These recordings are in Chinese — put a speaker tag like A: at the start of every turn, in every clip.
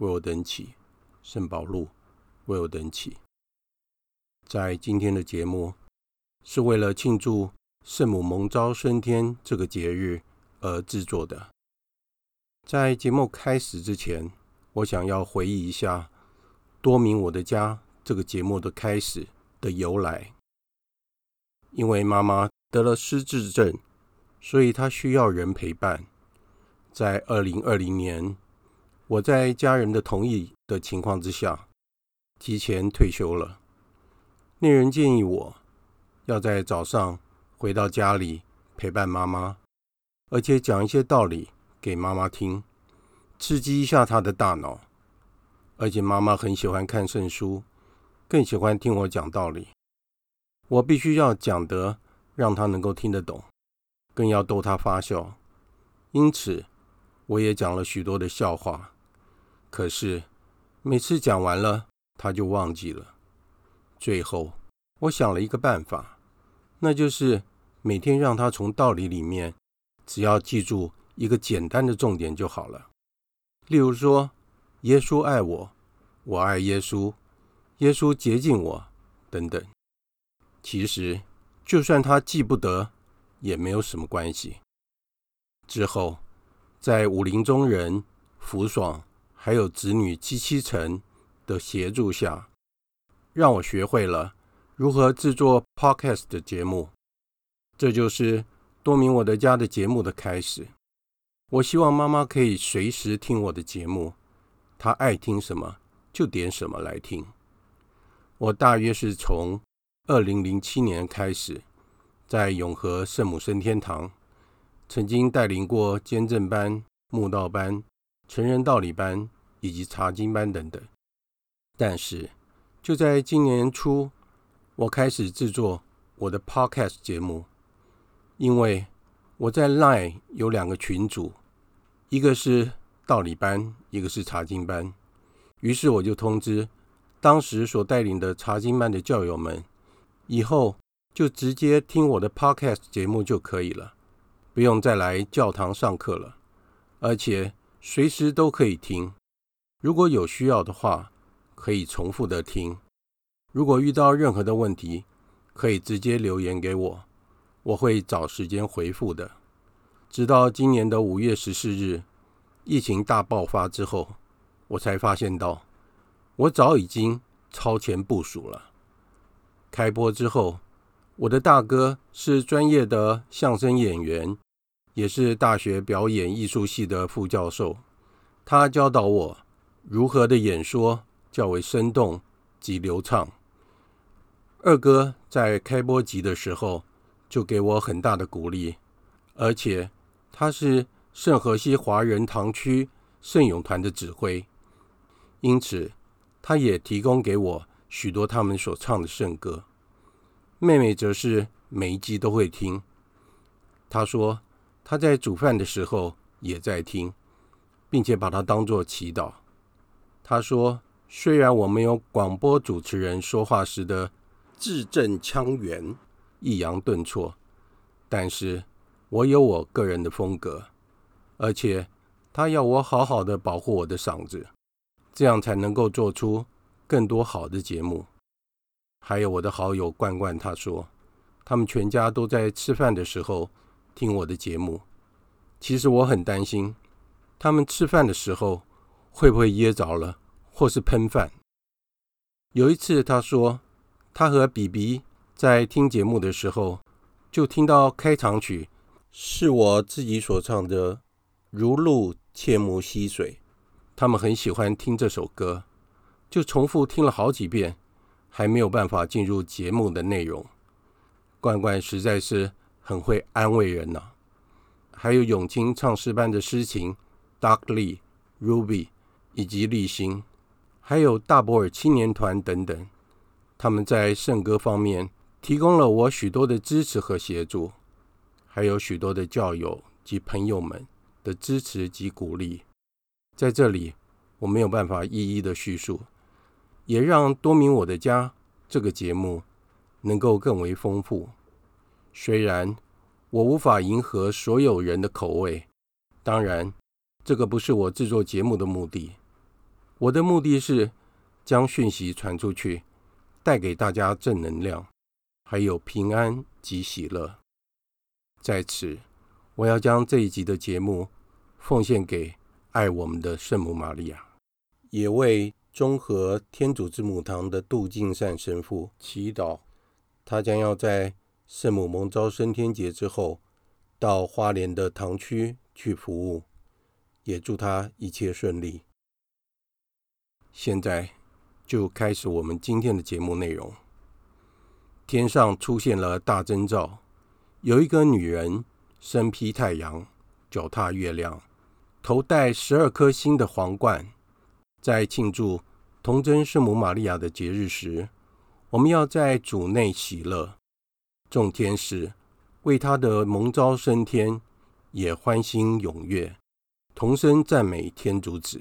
A: 为我等起，圣保禄为我等起。在今天的节目，是为了庆祝圣母蒙召升天这个节日而制作的。在节目开始之前，我想要回忆一下“多明我的家”这个节目的开始的由来。因为妈妈得了失智症，所以她需要人陪伴。在二零二零年，我在家人的同意的情况之下，提前退休了。那人建议我要在早上回到家里陪伴妈妈，而且讲一些道理给妈妈听，刺激一下她的大脑。而且妈妈很喜欢看圣书，更喜欢听我讲道理。我必须要讲得让她能够听得懂，更要逗她发笑。因此，我也讲了许多的笑话。可是每次讲完了，他就忘记了。最后，我想了一个办法，那就是每天让他从道理里面，只要记住一个简单的重点就好了。例如说，耶稣爱我，我爱耶稣，耶稣洁净我，等等。其实，就算他记不得，也没有什么关系。之后，在武林中人福爽。还有子女七七成的协助下，让我学会了如何制作 Podcast 的节目。这就是多明我的家的节目的开始。我希望妈妈可以随时听我的节目，她爱听什么就点什么来听。我大约是从二零零七年开始，在永和圣母升天堂，曾经带领过坚振班、慕道班。成人道理班以及查经班等等，但是就在今年初，我开始制作我的 Podcast 节目，因为我在 Line 有两个群组，一个是道理班，一个是查经班，于是我就通知当时所带领的查经班的教友们，以后就直接听我的 Podcast 节目就可以了，不用再来教堂上课了，而且。随时都可以听，如果有需要的话，可以重复的听。如果遇到任何的问题，可以直接留言给我，我会找时间回复的。直到今年的五月十四日，疫情大爆发之后，我才发现到，我早已经超前部署了。开播之后，我的大哥是专业的相声演员。也是大学表演艺术系的副教授，他教导我如何的演说较为生动及流畅。二哥在开播集的时候就给我很大的鼓励，而且他是圣荷西华人堂区圣咏团的指挥，因此他也提供给我许多他们所唱的圣歌。妹妹则是每一集都会听，她说。他在煮饭的时候也在听，并且把它当作祈祷。他说：“虽然我没有广播主持人说话时的字正腔圆、抑扬顿挫，但是我有我个人的风格，而且他要我好好的保护我的嗓子，这样才能够做出更多好的节目。”还有我的好友冠冠，他说：“他们全家都在吃饭的时候。”听我的节目，其实我很担心，他们吃饭的时候会不会噎着了，或是喷饭。有一次，他说他和比比在听节目的时候，就听到开场曲是我自己所唱的《如露切慕溪水》，他们很喜欢听这首歌，就重复听了好几遍，还没有办法进入节目的内容。罐罐实在是。很会安慰人呐、还有永清唱诗班的诗情，Dark Lee、Ruby，以及立新，还有大伯尔青年团等等，他们在圣歌方面提供了我许多的支持和协助，还有许多的教友及朋友们的支持及鼓励。在这里，我没有办法一一的叙述，也让多明我的家这个节目能够更为丰富。虽然我无法迎合所有人的口味，当然，这个不是我制作节目的目的。我的目的是将讯息传出去，带给大家正能量，还有平安及喜乐。在此，我要将这一集的节目奉献给爱我们的圣母玛利亚，也为中和天主之母堂的杜敬善神父祈祷。他将要在圣母蒙召升天节之后，到花莲的堂区去服务，也祝他一切顺利。现在就开始我们今天的节目内容。天上出现了大征兆，有一个女人身披太阳，脚踏月亮，头戴十二颗星的皇冠。在庆祝童贞圣母玛利亚的节日时，我们要在主内喜乐。众天使为他的蒙召升天也欢欣踊跃，同声赞美天主子。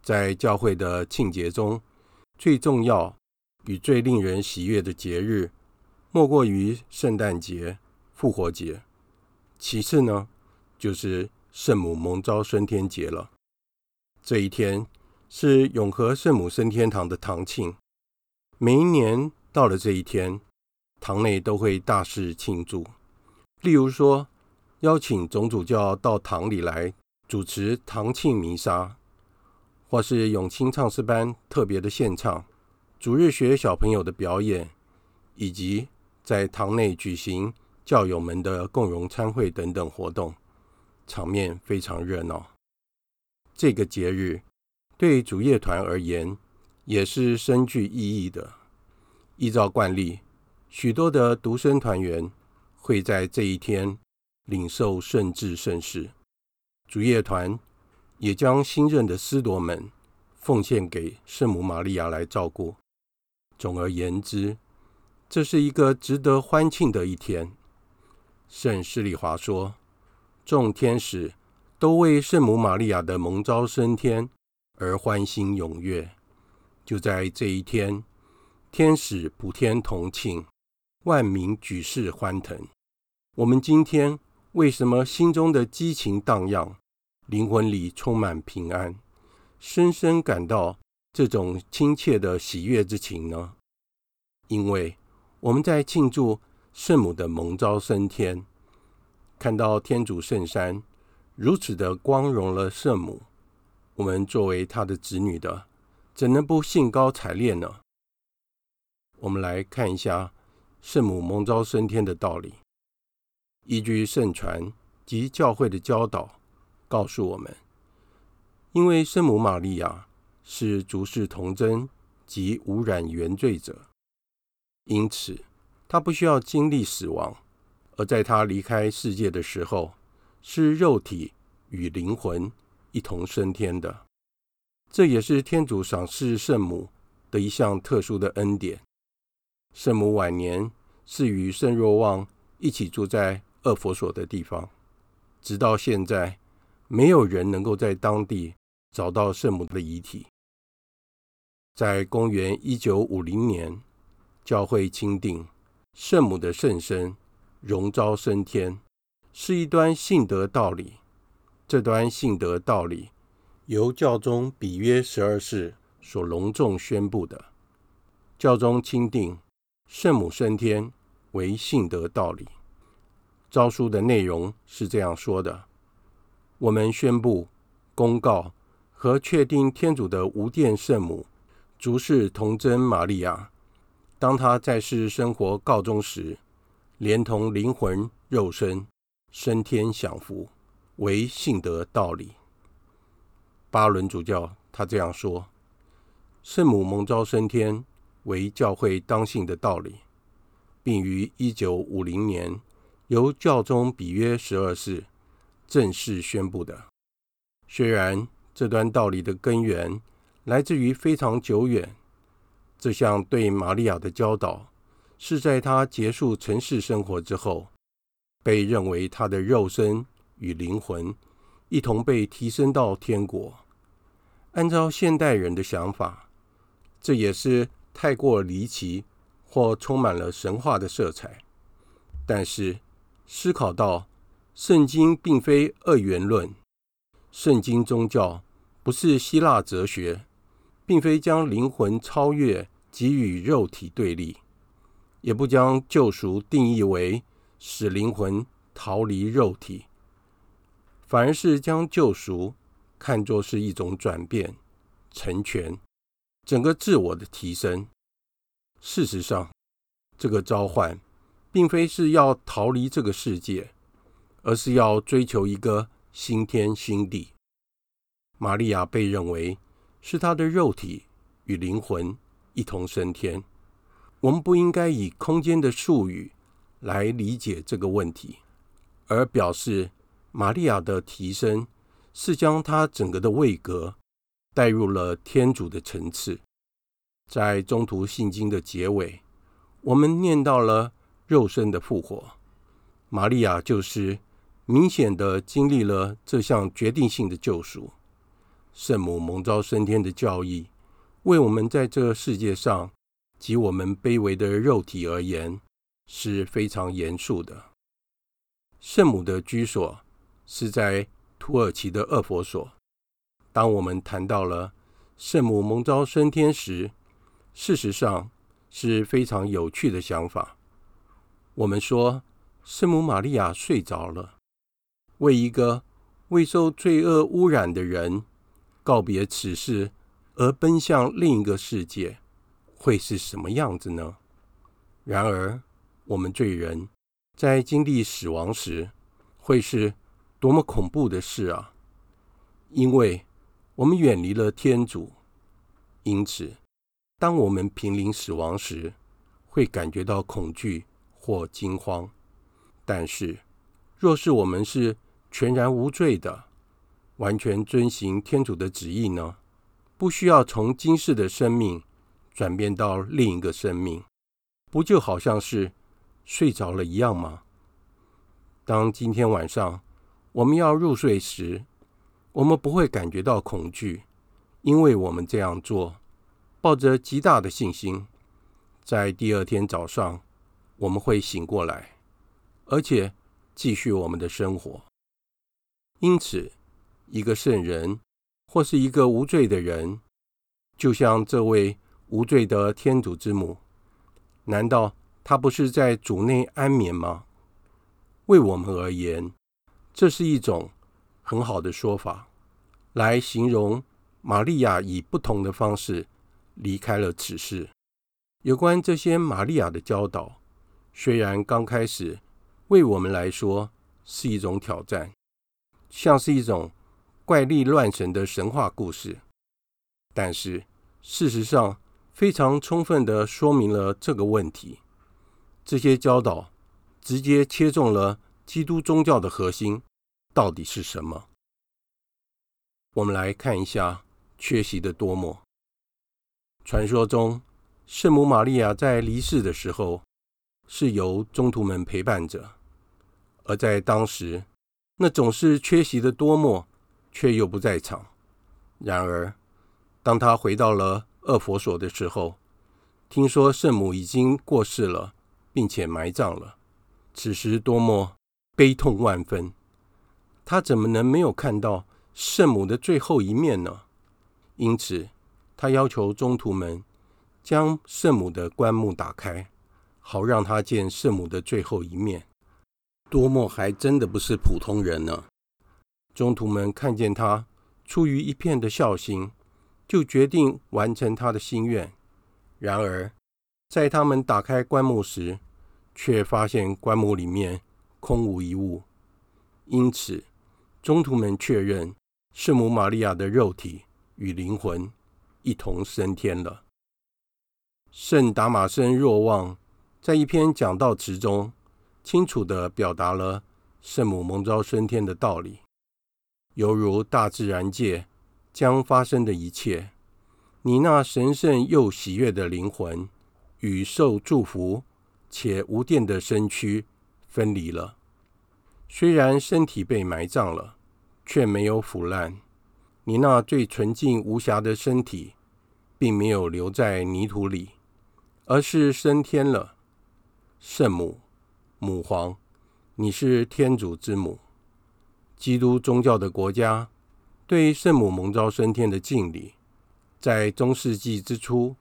A: 在教会的庆节中，最重要与最令人喜悦的节日，莫过于圣诞节、复活节。其次呢，就是圣母蒙召升天节了。这一天是永和圣母升天堂的堂庆。每一年到了这一天，堂内都会大肆庆祝。例如说，邀请总主教到堂里来主持堂庆弥撒。或是永清唱诗班特别的献唱，主日学小朋友的表演，以及在堂内举行教友们的共融参会等等活动，场面非常热闹。这个节日对主业团而言也是深具意义的。依照惯例，许多的独生团员会在这一天领受圣智圣事，主业团。也将新任的司铎们奉献给圣母玛利亚来照顾。总而言之，这是一个值得欢庆的一天。圣施利华说：“众天使都为圣母玛利亚的蒙召升天而欢欣踊跃。就在这一天，天使普天同庆，万民举世欢腾。我们今天为什么心中的激情荡漾？”灵魂里充满平安，深深感到这种亲切的喜悦之情呢？因为我们在庆祝圣母的蒙召升天，看到天主圣山如此的光荣了圣母，我们作为他的子女的，怎能不兴高采烈呢？我们来看一下圣母蒙召升天的道理，依据圣传及教会的教导。告诉我们，因为圣母玛利亚是主世童贞及无染原罪者，因此她不需要经历死亡；而在她离开世界的时候，是肉体与灵魂一同升天的。这也是天主赏赐圣母的一项特殊的恩典。圣母晚年是与圣若望一起住在厄佛所的地方，直到现在。没有人能够在当地找到圣母的遗体。在公元一九五零年，教会钦定圣母的圣身荣召升天，是一端信德道理。这端信德道理由教宗比约十二世所隆重宣布的。教宗钦定圣母升天为信德道理。诏书的内容是这样说的。我们宣布、公告和确定天主的无玷圣母，主事童贞玛利亚，当她在世生活告终时，连同灵魂、肉身升天享福，为信德道理。巴伦主教他这样说：圣母蒙召升天为教会当信的道理，并于一九五零年由教宗比约十二世。正式宣布的。虽然这段道理的根源来自于非常久远。这项对玛利亚的教导，是在她结束尘世生活之后，被认为她的肉身与灵魂一同被提升到天国。按照现代人的想法，这也是太过离奇或充满了神话的色彩。但是，思考到圣经并非二元论，圣经宗教不是希腊哲学，并非将灵魂超越。给予肉体对立，也不将救赎定义为使灵魂逃离肉体，反而是将救赎看作是一种转变、成全整个自我的提升。事实上，这个召唤并非是要逃离这个世界，而是要追求一个新天新地。玛利亚被认为是她的肉体与灵魂。一同升天，我们不应该以空间的术语来理解这个问题，而表示玛利亚的提升是将她整个的位格带入了天主的层次。在中途信经的结尾，我们念到了肉身的复活，玛利亚就是明显的经历了这项决定性的救赎，圣母蒙召升天的教义。为我们在这世界上及我们卑微的肉体而言是非常严肃的。圣母的居所是在土耳其的厄佛所。当我们谈到了圣母蒙召升天时，事实上是非常有趣的想法。我们说圣母玛利亚睡着了，为一个未受罪恶污染的人告别此世。而奔向另一个世界，会是什么样子呢？然而，我们罪人在经历死亡时，会是多么恐怖的事啊！因为我们远离了天主，因此，当我们濒临死亡时，会感觉到恐惧或惊慌。但是，若是我们是全然无罪的，完全遵行天主的旨意呢？不需要从今世的生命转变到另一个生命，不就好像是睡着了一样吗？当今天晚上我们要入睡时，我们不会感觉到恐惧，因为我们这样做抱着极大的信心，在第二天早上我们会醒过来，而且继续我们的生活。因此，一个圣人。或是一个无罪的人，就像这位无罪的天主之母，难道他不是在主内安眠吗？为我们而言，这是一种很好的说法，来形容玛利亚以不同的方式离开了此世。有关这些玛利亚的教导，虽然刚开始为我们来说是一种挑战，像是一种。怪力乱神的神话故事，但是事实上非常充分地说明了这个问题。这些教导直接切中了基督宗教的核心，到底是什么？我们来看一下缺席的多默。传说中，圣母玛利亚在离世的时候是由中徒们陪伴着，而在当时，那总是缺席的多默。却又不在场。然而，当他回到了厄佛所的时候，听说圣母已经过世了，并且埋葬了。此时多默悲痛万分，他怎么能没有看到圣母的最后一面呢？因此，他要求中徒们将圣母的棺木打开，好让他见圣母的最后一面。多莫还真的不是普通人呢。中徒们看见他出于一片的孝心，就决定完成他的心愿。然而，在他们打开棺木时，却发现棺木里面空无一物。因此，中途们确认圣母玛利亚的肉体与灵魂一同升天了。圣达马森若望在一篇讲道词中，清楚地表达了圣母蒙召升天的道理。犹如大自然界将发生的一切，你那神圣又喜悦的灵魂与受祝福且无玷的身躯分离了。虽然身体被埋葬了，却没有腐烂。你那最纯净无瑕的身体，并没有留在泥土里，而是升天了。圣母，母皇，你是天主之母。基督宗教的国家对圣母蒙召升天的敬礼，在中世纪之初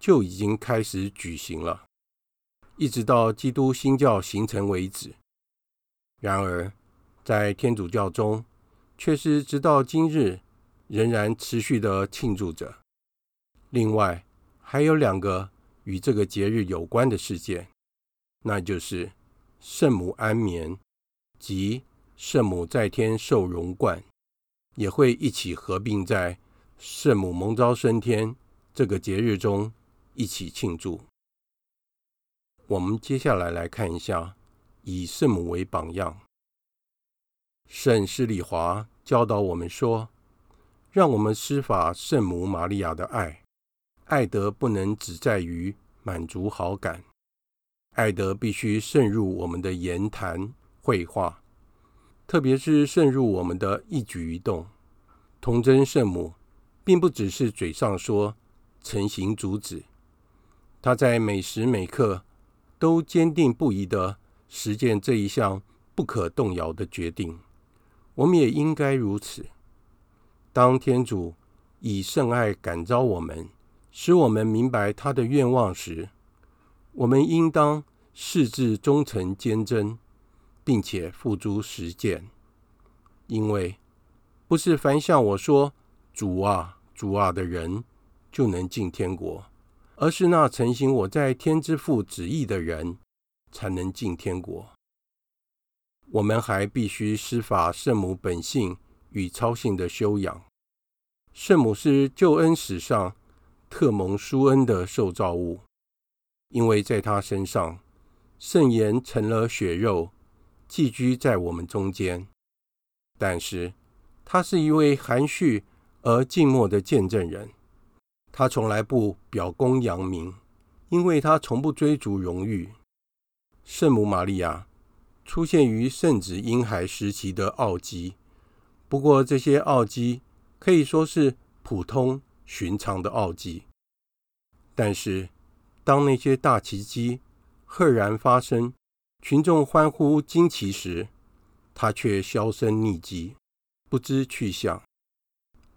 A: 就已经开始举行了，一直到基督新教形成为止。然而，在天主教中，却是直到今日仍然持续的庆祝着。另外，还有两个与这个节日有关的事件，那就是圣母安眠及圣母在天受荣冠，也会一起合并在圣母蒙召升天这个节日中一起庆祝。我们接下来来看一下。以圣母为榜样，圣施礼华教导我们说：“让我们施法圣母玛利亚的爱，爱德不能只在于满足好感，爱德必须渗入我们的言谈绘画，特别是渗入我们的一举一动。童真圣母并不只是嘴上说，成行主旨，她在每时每刻都坚定不移的。”实践这一项不可动摇的决定，我们也应该如此。当天主以圣爱感召我们，使我们明白他的愿望时，我们应当誓志忠诚坚贞，并且付诸实践。因为不是凡向我说“主啊，主啊”的人就能进天国，而是那承行我在天之父旨意的人。才能进天国。我们还必须施法圣母本性与操性的修养。圣母是救恩史上特蒙殊恩的受造物，因为在她身上，圣言成了血肉，寄居在我们中间。但是，她是一位含蓄而静默的见证人。她从来不表功扬名，因为她从不追逐荣誉。圣母玛利亚出现于圣子婴孩时期的奥迹，不过这些奥迹可以说是普通寻常的奥迹。但是，当那些大奇迹赫然发生，群众欢呼惊奇时，他却销声匿迹，不知去向。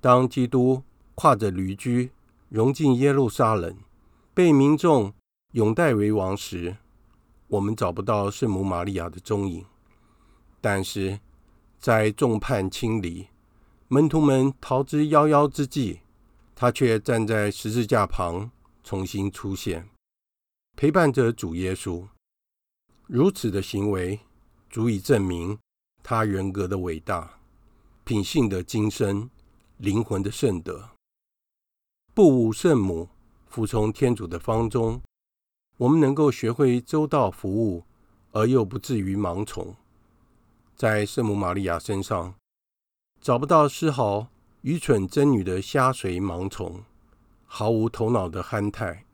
A: 当基督跨着驴驹融进耶路撒冷，被民众拥戴为王时，我们找不到圣母玛利亚的踪影，但是在众叛亲离、门徒们逃之夭夭之际，她却站在十字架旁重新出现，陪伴着主耶稣。如此的行为足以证明她人格的伟大、品性的精深、灵魂的圣德。不侮圣母，服从天主的方中。我们能够学会周到服务，而又不至于盲从，在圣母玛利亚身上找不到丝毫愚蠢真女的瞎随盲从，毫无头脑的憨态。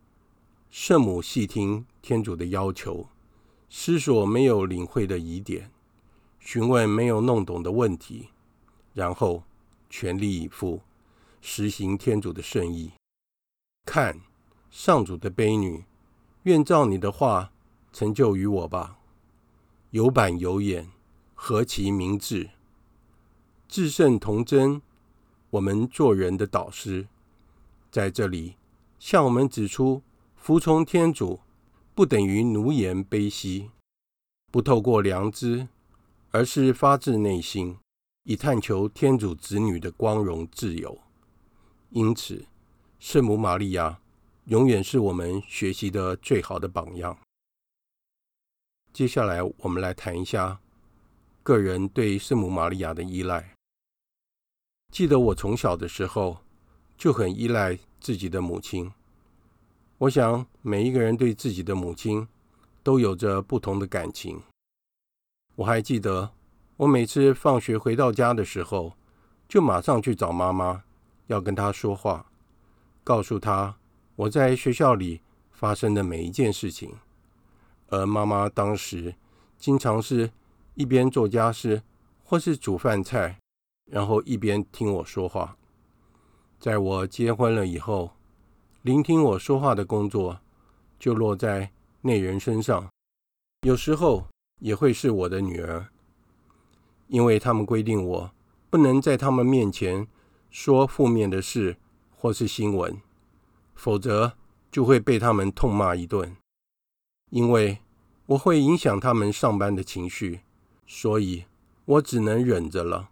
A: 圣母细听天主的要求，思索没有领会的疑点，询问没有弄懂的问题，然后全力以赴实行天主的圣意。看，上主的悲女。愿照你的话成就于我吧。有板有眼，何其明智！至圣童真，我们做人的导师，在这里向我们指出：服从天主不等于奴颜卑膝，不透过良知，而是发自内心，以探求天主子女的光荣自由。因此，圣母玛利亚。永远是我们学习的最好的榜样。接下来，我们来谈一下个人对圣母玛利亚的依赖。记得我从小的时候就很依赖自己的母亲。我想，每一个人对自己的母亲都有着不同的感情。我还记得，我每次放学回到家的时候，就马上去找妈妈，要跟她说话，告诉她我在学校里发生的每一件事情。而妈妈当时经常是一边做家事或是煮饭菜，然后一边听我说话。在我结婚了以后，聆听我说话的工作就落在那人身上，有时候也会是我的女儿，因为他们规定我不能在他们面前说负面的事或是新闻，否则就会被他们痛骂一顿。因为我会影响他们上班的情绪，所以我只能忍着了。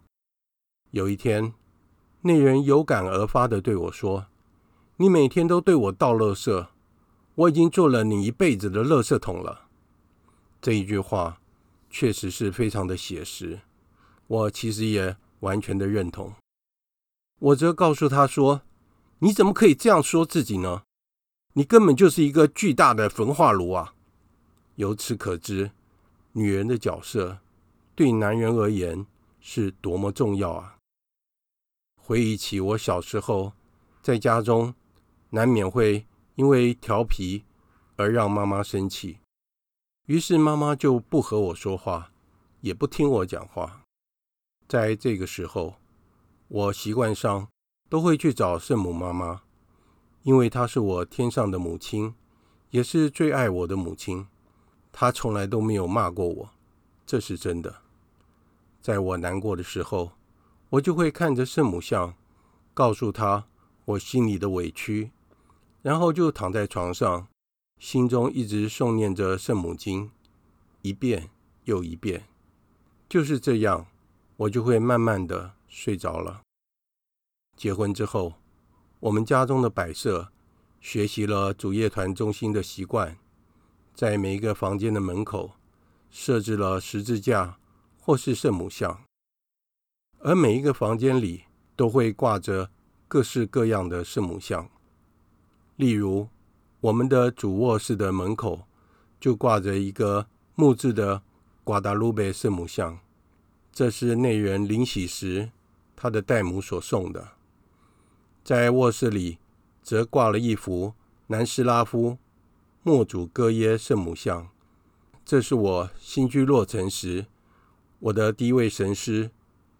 A: 有一天，那人有感而发地对我说：“你每天都对我倒垃圾，我已经做了你一辈子的垃圾桶了。”这一句话确实是非常的写实，我其实也完全的认同。我则告诉他说：“你怎么可以这样说自己呢？你根本就是一个巨大的焚化炉啊！”由此可知，女人的角色对男人而言是多么重要啊！回忆起我小时候，在家中难免会因为调皮而让妈妈生气，于是妈妈就不和我说话，也不听我讲话。在这个时候，我习惯上都会去找圣母妈妈，因为她是我天上的母亲，也是最爱我的母亲。她从来都没有骂过我，这是真的。在我难过的时候，我就会看着圣母像，告诉她我心里的委屈，然后就躺在床上，心中一直诵念着圣母经，一遍又一遍。就是这样，我就会慢慢的睡着了。结婚之后，我们家中的摆设，学习了主业团中心的习惯，在每一个房间的门口设置了十字架或是圣母像。而每一个房间里都会挂着各式各样的圣母像，例如我们的主卧室的门口就挂着一个木质的瓜达卢贝圣母像，这是内人临洗时他的代母所送的。在卧室里则挂了一幅南斯拉夫默主哥耶圣母像，这是我新居落成时我的第一位神师。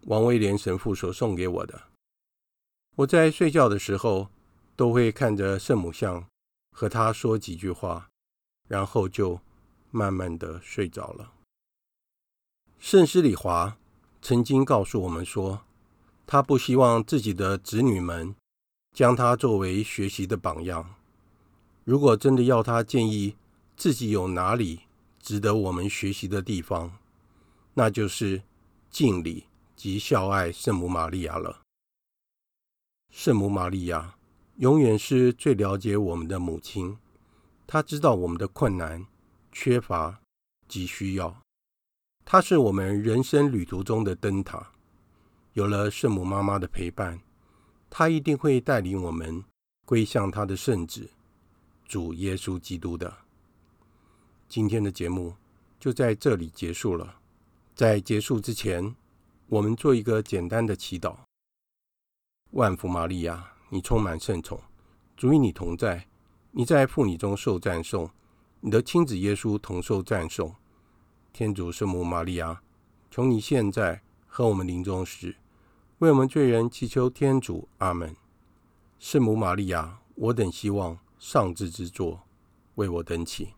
A: 王威廉神父所送给我的，我在睡觉的时候都会看着圣母像，和他说几句话，然后就慢慢的睡着了。圣施礼华曾经告诉我们说，他不希望自己的子女们将他作为学习的榜样。如果真的要他建议自己有哪里值得我们学习的地方，那就是敬礼。及孝爱圣母玛利亚了。圣母玛利亚永远是最了解我们的母亲，她知道我们的困难、缺乏及需要。她是我们人生旅途中的灯塔。有了圣母妈妈的陪伴，他一定会带领我们归向他的圣子主耶稣基督的。今天的节目就在这里结束了。在结束之前，我们做一个简单的祈祷。万福玛利亚，你充满圣宠，主与你同在，你在妇女中受赞颂，你的亲子耶稣同受赞颂。天主圣母玛利亚，求你现在和我们临终时，为我们罪人祈求天主。阿门。圣母玛利亚，我等希望上智之作，为我等祈。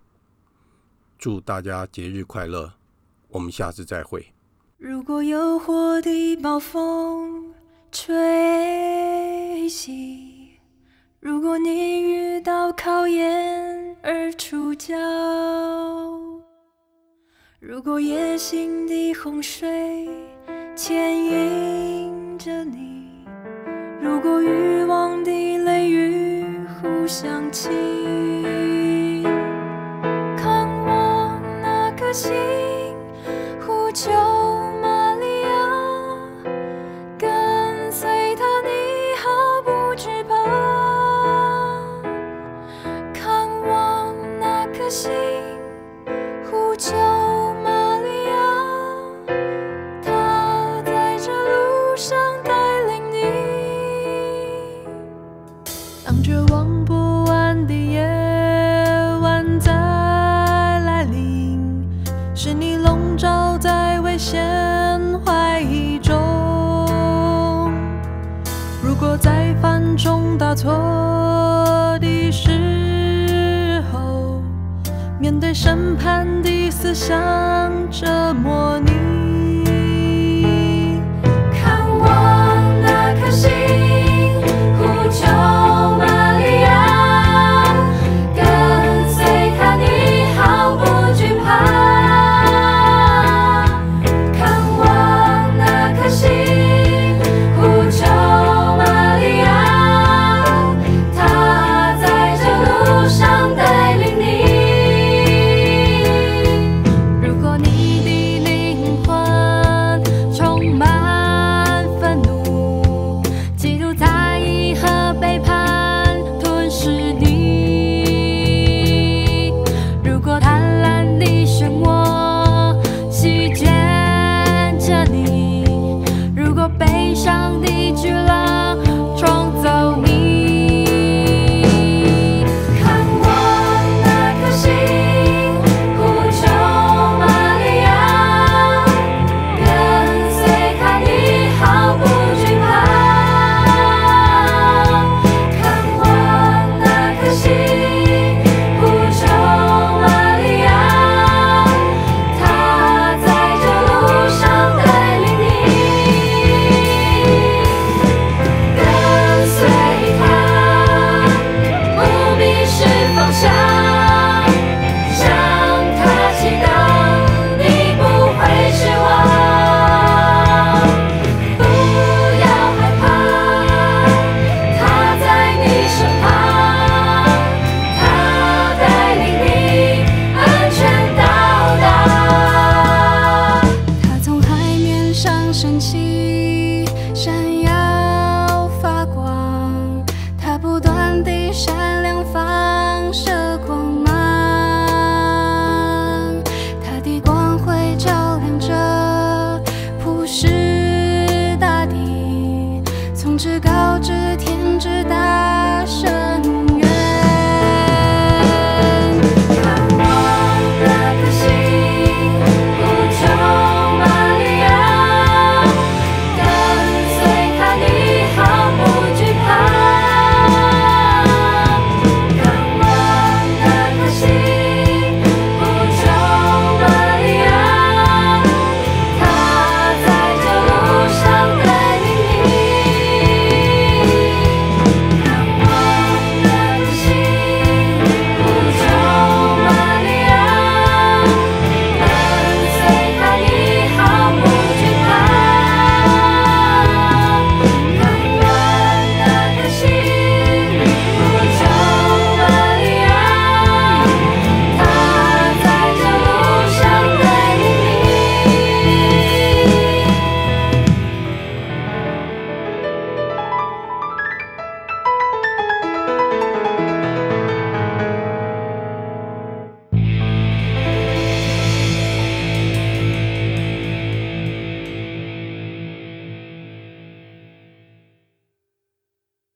A: 祝大家节日快乐，我们下次再会。
B: 如果诱惑的暴风吹袭，如果你遇到考验而出脚，如果野心的洪水牵引着你，如果欲望的雷雨互相侵，看我那颗心，